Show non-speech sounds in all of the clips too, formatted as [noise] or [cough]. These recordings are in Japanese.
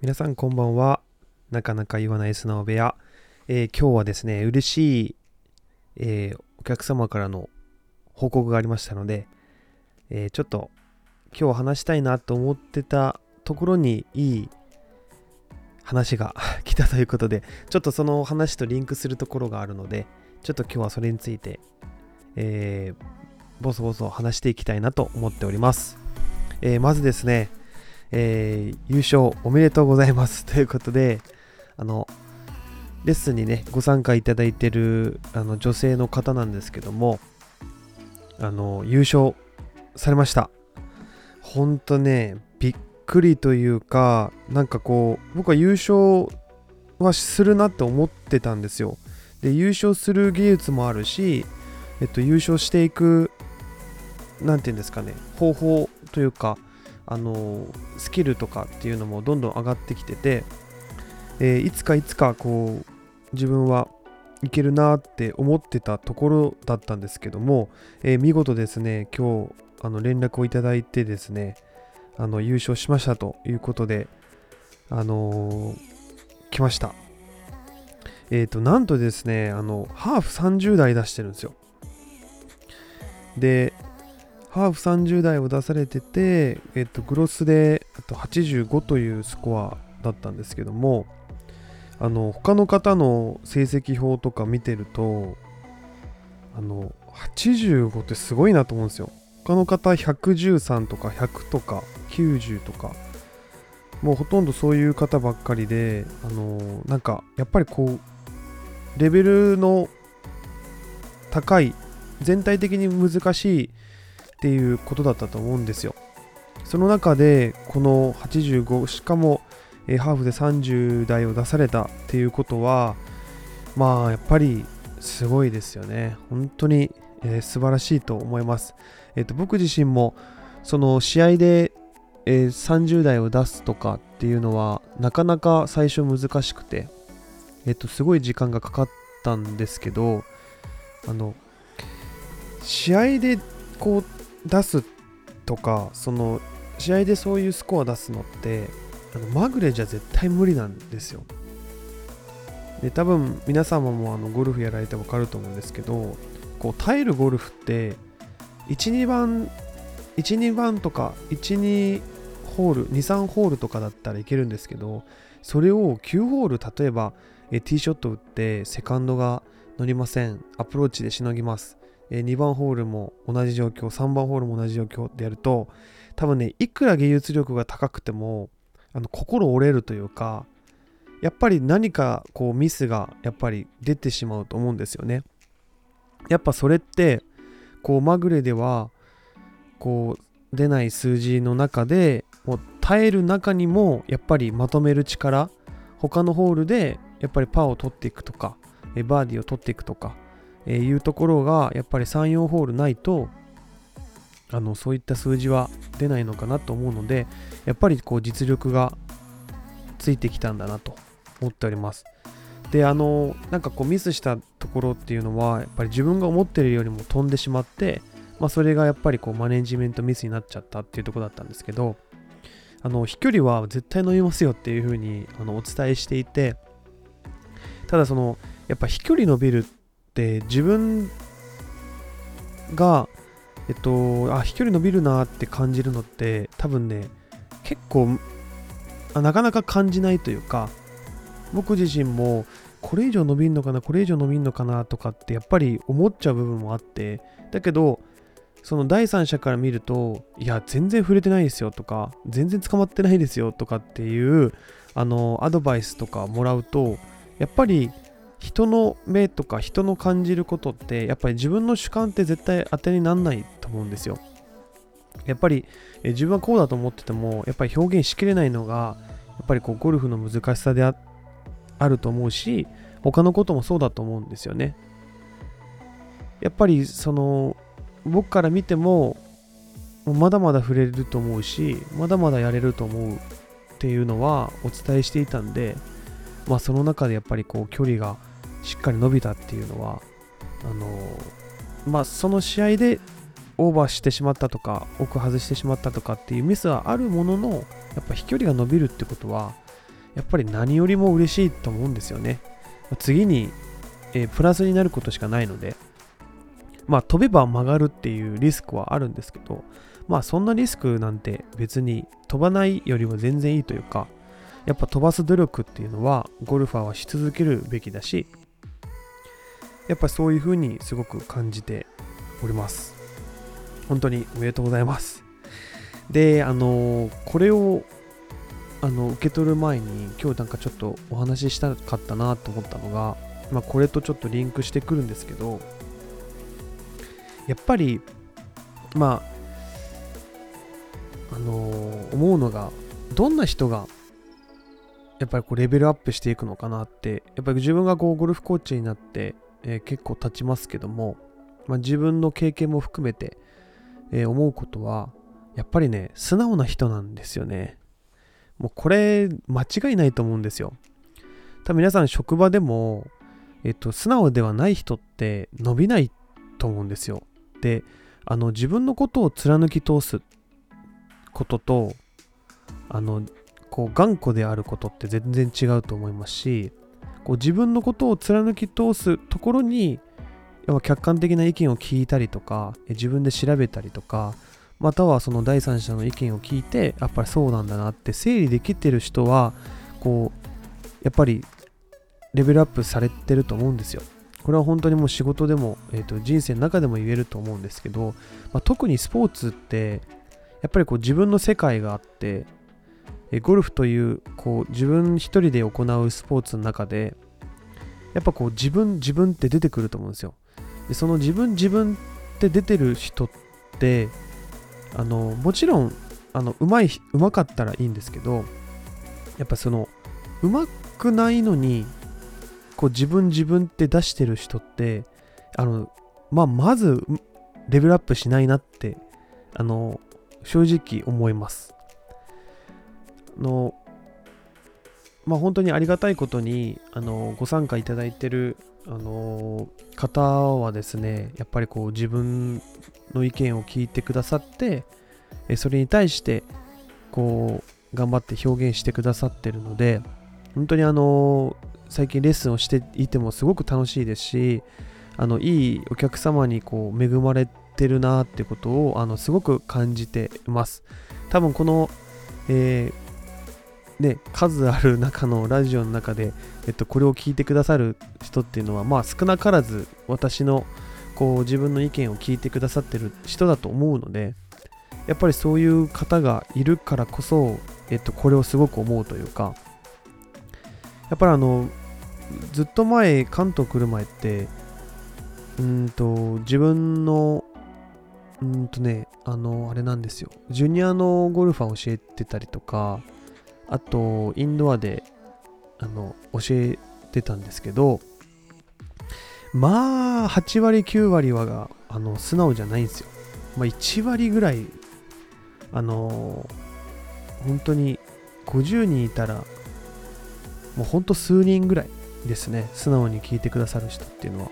皆さんこんばんは。なかなか言わない素直部屋。えー今日はですね、嬉しい、えーお客様からの報告がありましたので、えーちょっと今日話したいなと思ってたところにいい話が [laughs] 来たということで、ちょっとその話とリンクするところがあるので、ちょっと今日はそれについて、えーボソボソ話していきたいなと思っております。えまずですね、えー優勝おめでとうございます [laughs] ということで、あの、レッスンにね、ご参加いただいてるあの女性の方なんですけども、あの、優勝されました。ほんとね、びっくりというか、なんかこう、僕は優勝はするなって思ってたんですよ。で、優勝する技術もあるし、えっと、優勝していく、なんていうんですかね、方法というか、あのスキルとかっていうのもどんどん上がってきてて、えーいつかいつかこう自分はいけるなって思ってたところだったんですけども、えー見事ですね今日あの連絡をいただいてですねあの優勝しましたということであのー来ました。えっ、となんとですねあのハーフ30代出してるんですよ。でハーフ30代を出されてて、えっと、グロスでと85というスコアだったんですけどもあの他の方の成績表とか見てるとあの85ってすごいなと思うんですよ。他の方113とか100とか90とかもうほとんどそういう方ばっかりであのなんかやっぱりこうレベルの高い全体的に難しいっていうことだったと思うんですよ。その中でこの85しかも、えーハーフで30台を出されたっていうことはまあやっぱりすごいですよね。本当に、えー素晴らしいと思います。えっ、と僕自身もその試合で、えー30台を出すとかっていうのはなかなか最初難しくてえっ、とすごい時間がかかったんですけどあの試合でこう出すとかその試合でそういうスコア出すのってあのまぐれじゃ絶対無理なんですよ。で多分皆様もあのゴルフやられて分かると思うんですけどこう耐えるゴルフって12番12番とか12ホール23ホールとかだったらいけるんですけどそれを9ホール例えばえティーショット打ってセカンドが乗りませんアプローチでしのぎますえ2番ホールも同じ状況3番ホールも同じ状況でやると多分ねいくら技術力が高くてもあの心折れるというかやっぱり何かこうミスがやっぱり出てしまうと思うんですよね。やっぱそれってこうまぐれではこう出ない数字の中でもう耐える中にもやっぱりまとめる力他のホールでやっぱりパーを取っていくとかバーディーを取っていくとかえーいうところがやっぱり34ホールないとあのそういった数字は出ないのかなと思うのでやっぱりこう実力がついてきたんだなと思っております。であのなんかこうミスしたところっていうのはやっぱり自分が思ってるよりも飛んでしまって、まあ、それがやっぱりこうマネジメントミスになっちゃったっていうとこだったんですけどあの飛距離は絶対伸びますよっていうふうにあのお伝えしていてただそのやっぱ飛距離伸びるって自分がえっとあ飛距離伸びるなって感じるのって多分ね結構あなかなか感じないというか僕自身もこれ以上伸びんのかなこれ以上伸びんのかなとかってやっぱり思っちゃう部分もあってだけどその第三者から見るといや全然触れてないですよとか全然捕まってないですよとかっていうあのアドバイスとかもらうとやっぱり人の目とか人の感じることってやっぱり自分の主観って絶対当てにならないと思うんですよ。やっぱり自分はこうだと思っててもやっぱり表現しきれないのがやっぱりこうゴルフの難しさでああると思うし他のこともそうだと思うんですよね。やっぱりその僕から見てもまだまだ触れると思うしまだまだやれると思うっていうのはお伝えしていたんでまあその中でやっぱりこう距離がしっかり伸びたっていうのはあのまあその試合でオーバーしてしまったとか奥外してしまったとかっていうミスはあるもののやっぱ飛距離が伸びるってことはやっぱり何よりも嬉しいと思うんですよね。次に、えー、プラスになることしかないので、まあ飛べば曲がるっていうリスクはあるんですけど、まあそんなリスクなんて別に飛ばないよりは全然いいというか、やっぱ飛ばす努力っていうのはゴルファーはし続けるべきだし、やっぱそういう風にすごく感じております。本当におめでとうございます。で、あのこれをあの受け取る前に今日なんかちょっとお話ししたかったなと思ったのが、まあ、これとちょっとリンクしてくるんですけどやっぱりまああの、思うのがどんな人がやっぱりこうレベルアップしていくのかなってやっぱり自分がこうゴルフコーチになって、えー、結構経ちますけども、まあ、自分の経験も含めて、えー、思うことはやっぱりね素直な人なんですよね。もうこれ間違いないと思うんですよ。多分皆さん職場でもえっと素直ではない人って伸びないと思うんですよ。であの自分のことを貫き通すこととあのこう頑固であることって全然違うと思いますしこう自分のことを貫き通すところに客観的な意見を聞いたりとか自分で調べたりとかまたはその第三者の意見を聞いてやっぱりそうなんだなって整理できてる人はこうやっぱりレベルアップされてると思うんですよ。これは本当にもう仕事でも、えー、と人生の中でも言えると思うんですけど、まあ、特にスポーツってやっぱりこう自分の世界があってゴルフというこう自分一人で行うスポーツの中でやっぱこう自分自分って出てくると思うんですよ。でその自分自分って出てる人ってあのもちろんあのうまいうまかったらいいんですけどやっぱそのうまくないのにこう自分自分って出してる人ってあのまあまずレベルアップしないなってあの正直思います。のまあ本当にありがたいことにあのご参加いただいてるあの方はですねやっぱりこう自分の意見を聞いてくださってそれに対してこう頑張って表現してくださってるので本当にあの最近レッスンをしていてもすごく楽しいですしあのいいお客様にこう恵まれてるなってことをあのすごく感じています。多分この、えー、ね、数ある中のラジオの中で、えっと、これを聞いてくださる人っていうのはまあ少なからず私のこう自分の意見を聞いてくださってる人だと思うのでやっぱりそういう方がいるからこそ、えっと、これをすごく思うというかやっぱりあのずっと前関東来る前ってうんと自分のうんとねあのあれなんですよ。ジュニアのゴルファー教えてたりとかあとインドアであの教えてたんですけどまあ8割9割はがあの素直じゃないんですよ。まあ1割ぐらいあの本当に50人いたらもうほんと数人ぐらいですね。素直に聞いてくださる人っていうのは。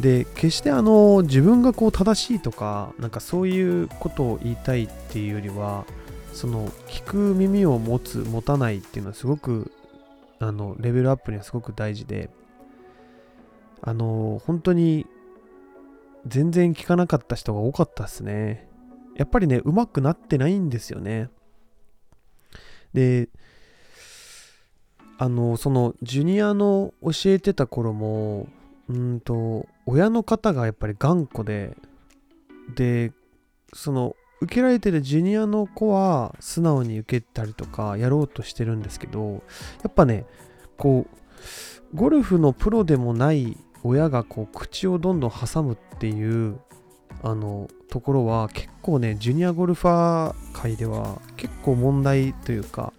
で決してあの自分がこう正しいとかなんかそういうことを言いたいっていうよりはその聞く耳を持つ持たないっていうのはすごくあのレベルアップにはすごく大事であの本当に全然聞かなかった人が多かったですね。やっぱりねうまくなってないんですよね。であのそのジュニアの教えてた頃もうんと親の方がやっぱり頑固ででその受けられてるジュニアの子は素直に受けたりとかやろうとしてるんですけどやっぱねこうゴルフのプロでもない親がこう口をどんどん挟むっていうあのところは結構ねジュニアゴルファー界では結構問題というか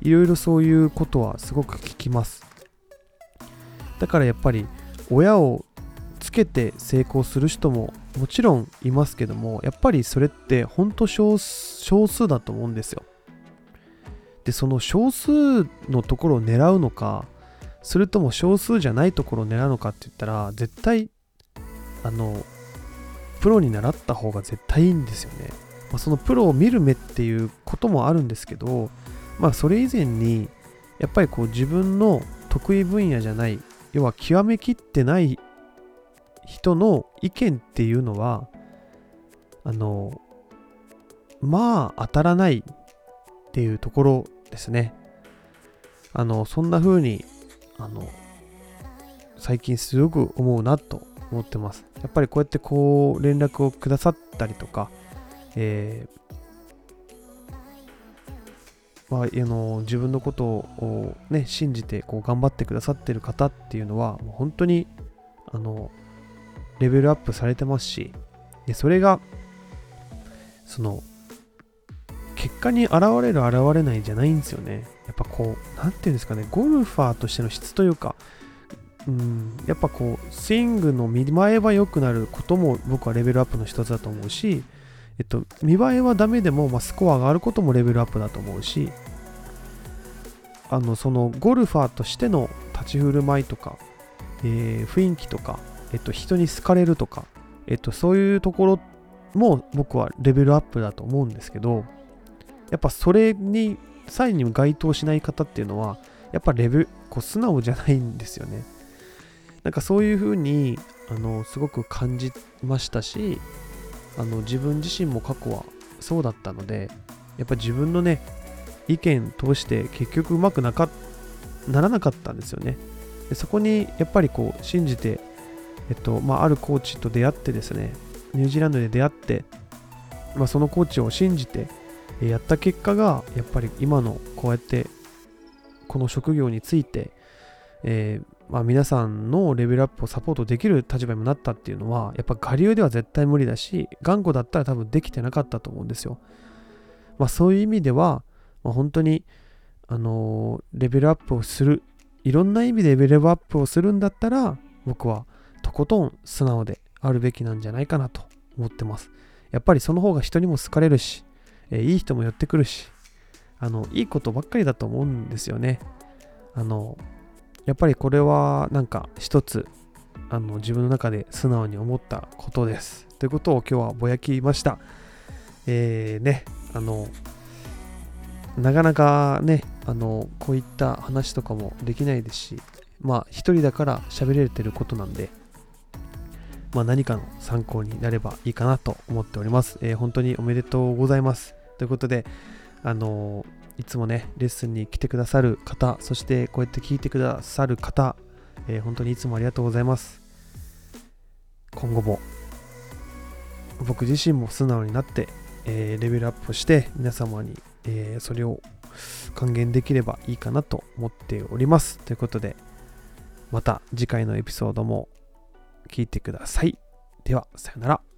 いろいろそういうことはすごく聞きます。だからやっぱり親をつけて成功する人ももちろんいますけどもやっぱりそれって本当少数だと思うんですよ。でその少数のところを狙うのかそれとも少数じゃないところを狙うのかって言ったら絶対あのプロに習った方が絶対いいんですよね、まあ、そのプロを見る目っていうこともあるんですけどまあそれ以前にやっぱりこう自分の得意分野じゃない要は極めきってない人の意見っていうのはあのまあ当たらないっていうところですね。あのそんな風にあの最近すごく思うなと思ってます。やっぱりこうやってこう連絡をくださったりとか、えーまあ、あの自分のことを、ね、信じてこう頑張ってくださってる方っていうのはもう本当にあのレベルアップされてますしでそれがその結果に現れる現れないじゃないんですよね。やっぱこう何て言うんですかねゴルファーとしての質というかうんやっぱこうスイングの見栄えは良くなることも僕はレベルアップの一つだと思うしえっと、見栄えはダメでも、まあ、スコアが上がることもレベルアップだと思うしあのそのゴルファーとしての立ち振る舞いとか、えー、雰囲気とか、えっと、人に好かれるとか、えっと、そういうところも僕はレベルアップだと思うんですけどやっぱそれに際にも該当しない方っていうのはやっぱレベルこう素直じゃないんですよね。なんかそういうふうにあのすごく感じましたしあの自分自身も過去はそうだったのでやっぱ自分のね意見通して結局うまくなかならなかったんですよね。でそこにやっぱりこう信じて、えっとまあ、あるコーチと出会ってですねニュージーランドで出会って、まあ、そのコーチを信じてやった結果がやっぱり今のこうやってこの職業について、えーまあ、皆さんのレベルアップをサポートできる立場にもなったっていうのは、やっぱ我流では絶対無理だし、頑固だったら多分できてなかったと思うんですよ。まあ、そういう意味では、まあ、本当に、あのー、レベルアップをする、いろんな意味でレベルアップをするんだったら、僕はとことん素直であるべきなんじゃないかなと思ってます。やっぱりその方が人にも好かれるし、えー、いい人も寄ってくるし、あの、いいことばっかりだと思うんですよね。あの、やっぱりこれはなんか一つあの自分の中で素直に思ったことです。ということを今日はぼやきました。えー、ね、あの、なかなかね、あの、こういった話とかもできないですし、まあ一人だから喋れてることなんで、まあ何かの参考になればいいかなと思っております。えー、本当におめでとうございます。ということで、あのいつもね、レッスンに来てくださる方、そしてこうやって聞いてくださる方、えー、本当にいつもありがとうございます。今後も僕自身も素直になって、え、レベルアップして皆様に、え、それを還元できればいいかなと思っております。ということで、また次回のエピソードも聞いてください。では、さよなら。